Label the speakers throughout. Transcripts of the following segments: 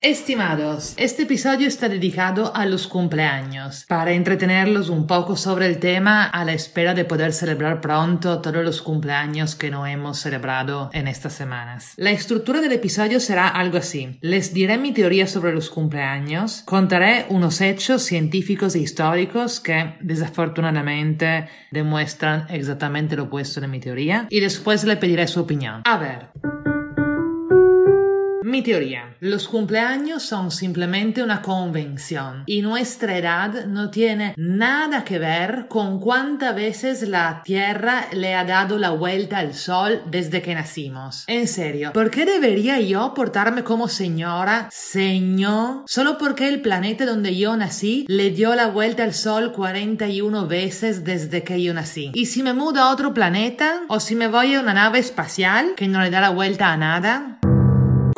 Speaker 1: Estimados, este episodio está dedicado a los cumpleaños, para entretenerlos un poco sobre el tema a la espera de poder celebrar pronto todos los cumpleaños que no hemos celebrado en estas semanas. La estructura del episodio será algo así. Les diré mi teoría sobre los cumpleaños, contaré unos hechos científicos e históricos que desafortunadamente demuestran exactamente lo opuesto de mi teoría y después le pediré su opinión. A ver. Mi teoría. Los cumpleaños son simplemente una convención y nuestra edad no tiene nada que ver con cuántas veces la Tierra le ha dado la vuelta al Sol desde que nacimos. En serio, ¿por qué debería yo portarme como señora, señor, solo porque el planeta donde yo nací le dio la vuelta al Sol 41 veces desde que yo nací? ¿Y si me mudo a otro planeta? ¿O si me voy a una nave espacial que no le da la vuelta a nada?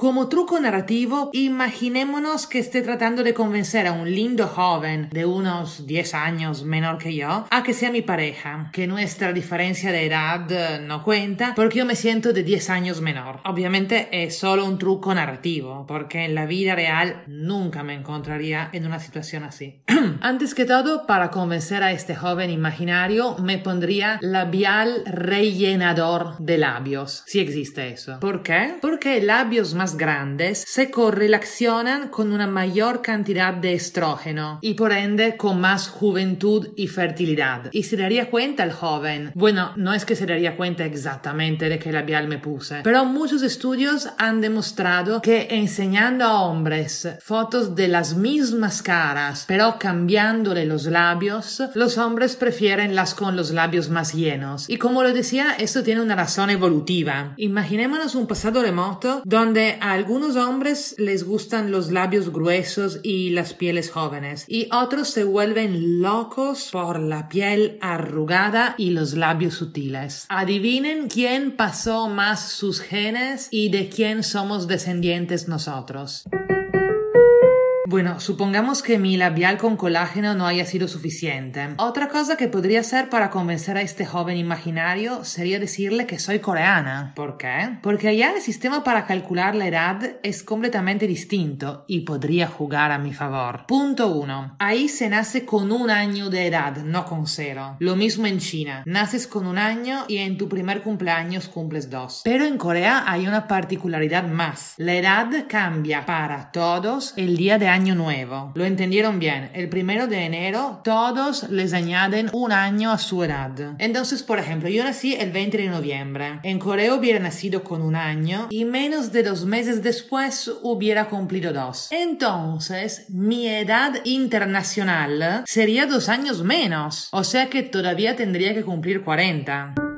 Speaker 1: Como truco narrativo, imaginémonos que esté tratando de convencer a un lindo joven de unos 10 años menor que yo a que sea mi pareja, que nuestra diferencia de edad eh, no cuenta porque yo me siento de 10 años menor. Obviamente es solo un truco narrativo, porque en la vida real nunca me encontraría en una situación así. Antes que todo, para convencer a este joven imaginario, me pondría labial rellenador de labios, si existe eso. ¿Por qué? Porque labios más grandes se correlacionan con una mayor cantidad de estrógeno y por ende con más juventud y fertilidad. Y se daría cuenta el joven. Bueno, no es que se daría cuenta exactamente de qué labial me puse, pero muchos estudios han demostrado que enseñando a hombres fotos de las mismas caras, pero cambiándole los labios, los hombres prefieren las con los labios más llenos. Y como lo decía, esto tiene una razón evolutiva. Imaginémonos un pasado remoto donde a algunos hombres les gustan los labios gruesos y las pieles jóvenes y otros se vuelven locos por la piel arrugada y los labios sutiles. Adivinen quién pasó más sus genes y de quién somos descendientes nosotros. Bueno, supongamos que mi labial con colágeno no haya sido suficiente. Otra cosa que podría hacer para convencer a este joven imaginario sería decirle que soy coreana. ¿Por qué? Porque allá el sistema para calcular la edad es completamente distinto y podría jugar a mi favor. Punto 1. Ahí se nace con un año de edad, no con cero. Lo mismo en China. Naces con un año y en tu primer cumpleaños cumples dos. Pero en Corea hay una particularidad más. La edad cambia para todos el día de año nuevo. Lo entendieron bien. El primero de enero todos les añaden un año a su edad. Entonces, por ejemplo, yo nací el 20 de noviembre. En Corea hubiera nacido con un año y menos de dos meses después hubiera cumplido dos. Entonces, mi edad internacional sería dos años menos. O sea que todavía tendría que cumplir 40.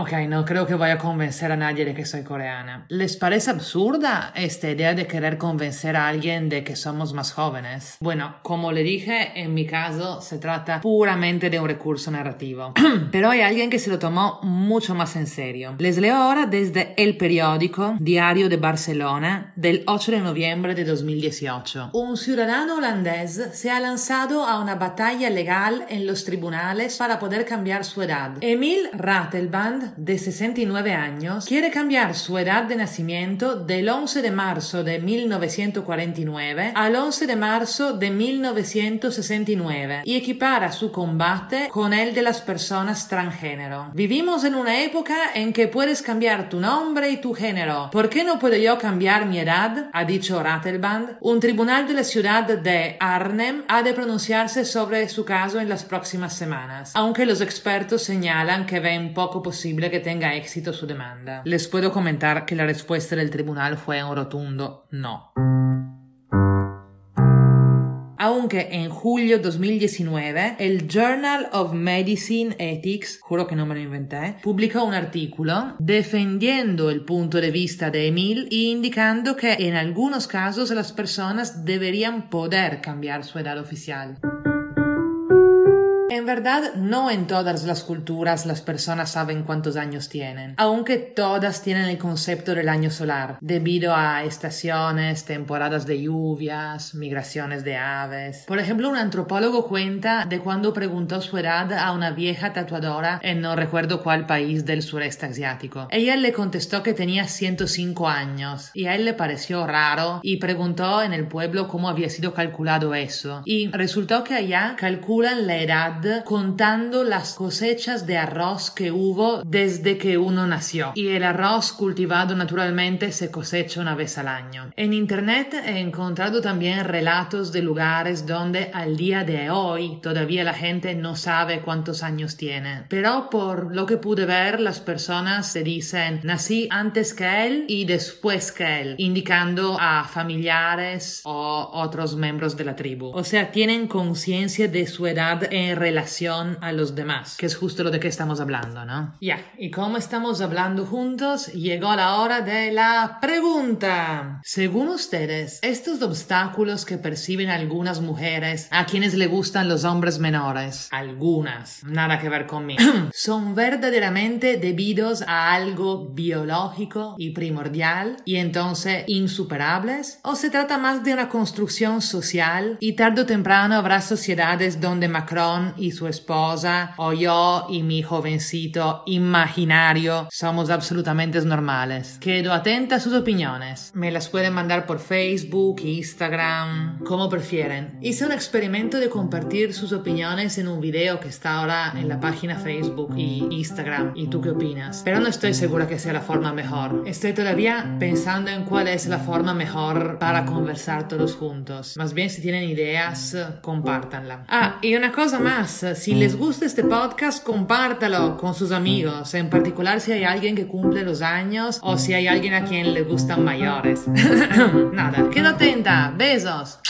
Speaker 1: Ok, no creo que vaya a convencer a nadie de que soy coreana. ¿Les parece absurda esta idea de querer convencer a alguien de que somos más jóvenes? Bueno, como le dije, en mi caso se trata puramente de un recurso narrativo. Pero hay alguien que se lo tomó mucho más en serio. Les leo ahora desde el periódico Diario de Barcelona del 8 de noviembre de 2018. Un ciudadano holandés se ha lanzado a una batalla legal en los tribunales para poder cambiar su edad. Emil De 69 años, quiere cambiar su edad de nacimiento del 11 de marzo de 1949 al 11 de marzo de 1969 y equipara su combate con el de las personas transgénero. Vivimos en una época en que puedes cambiar tu nombre y tu género. ¿Por qué no puedo yo cambiar mi edad? ha dicho Ratelband. Un tribunal de la ciudad de Arnhem ha de pronunciarse sobre su caso en las próximas semanas, aunque los expertos señalan que ven poco posible que tenga éxito su demanda. Les puedo comentar que la respuesta del tribunal fue un rotundo no. aunque en julio 2019 el Journal of Medicine Ethics, juro que no me lo inventé, publicó un artículo defendiendo el punto de vista de Emil e indicando que en algunos casos las personas deberían poder cambiar su edad oficial. En verdad, no en todas las culturas las personas saben cuántos años tienen, aunque todas tienen el concepto del año solar, debido a estaciones, temporadas de lluvias, migraciones de aves. Por ejemplo, un antropólogo cuenta de cuando preguntó su edad a una vieja tatuadora en no recuerdo cuál país del sureste asiático. Ella le contestó que tenía 105 años y a él le pareció raro y preguntó en el pueblo cómo había sido calculado eso. Y resultó que allá calculan la edad contando las cosechas de arroz que hubo desde que uno nació. Y el arroz cultivado naturalmente se cosecha una vez al año. En internet he encontrado también relatos de lugares donde al día de hoy todavía la gente no sabe cuántos años tiene. Pero por lo que pude ver, las personas se dicen nací antes que él y después que él, indicando a familiares o otros miembros de la tribu. O sea, tienen conciencia de su edad en relación a los demás, que es justo lo de que estamos hablando, ¿no? Ya, y como estamos hablando juntos, llegó la hora de la pregunta. Según ustedes, estos obstáculos que perciben algunas mujeres a quienes le gustan los hombres menores, algunas, nada que ver conmigo, son verdaderamente debidos a algo biológico y primordial y entonces insuperables? ¿O se trata más de una construcción social y tarde o temprano habrá sociedades donde Macron y su esposa o yo y mi jovencito imaginario somos absolutamente normales. Quedo atenta a sus opiniones. Me las pueden mandar por Facebook, Instagram, como prefieren. Hice un experimento de compartir sus opiniones en un video que está ahora en la página Facebook y Instagram. ¿Y tú qué opinas? Pero no estoy segura que sea la forma mejor. Estoy todavía pensando en cuál es la forma mejor para conversar todos juntos. Más bien si tienen ideas, compártanla. Ah, y una cosa más si les gusta este podcast, compártalo con sus amigos, en particular si hay alguien que cumple los años o si hay alguien a quien le gustan mayores. Nada, quedo atenta. Besos.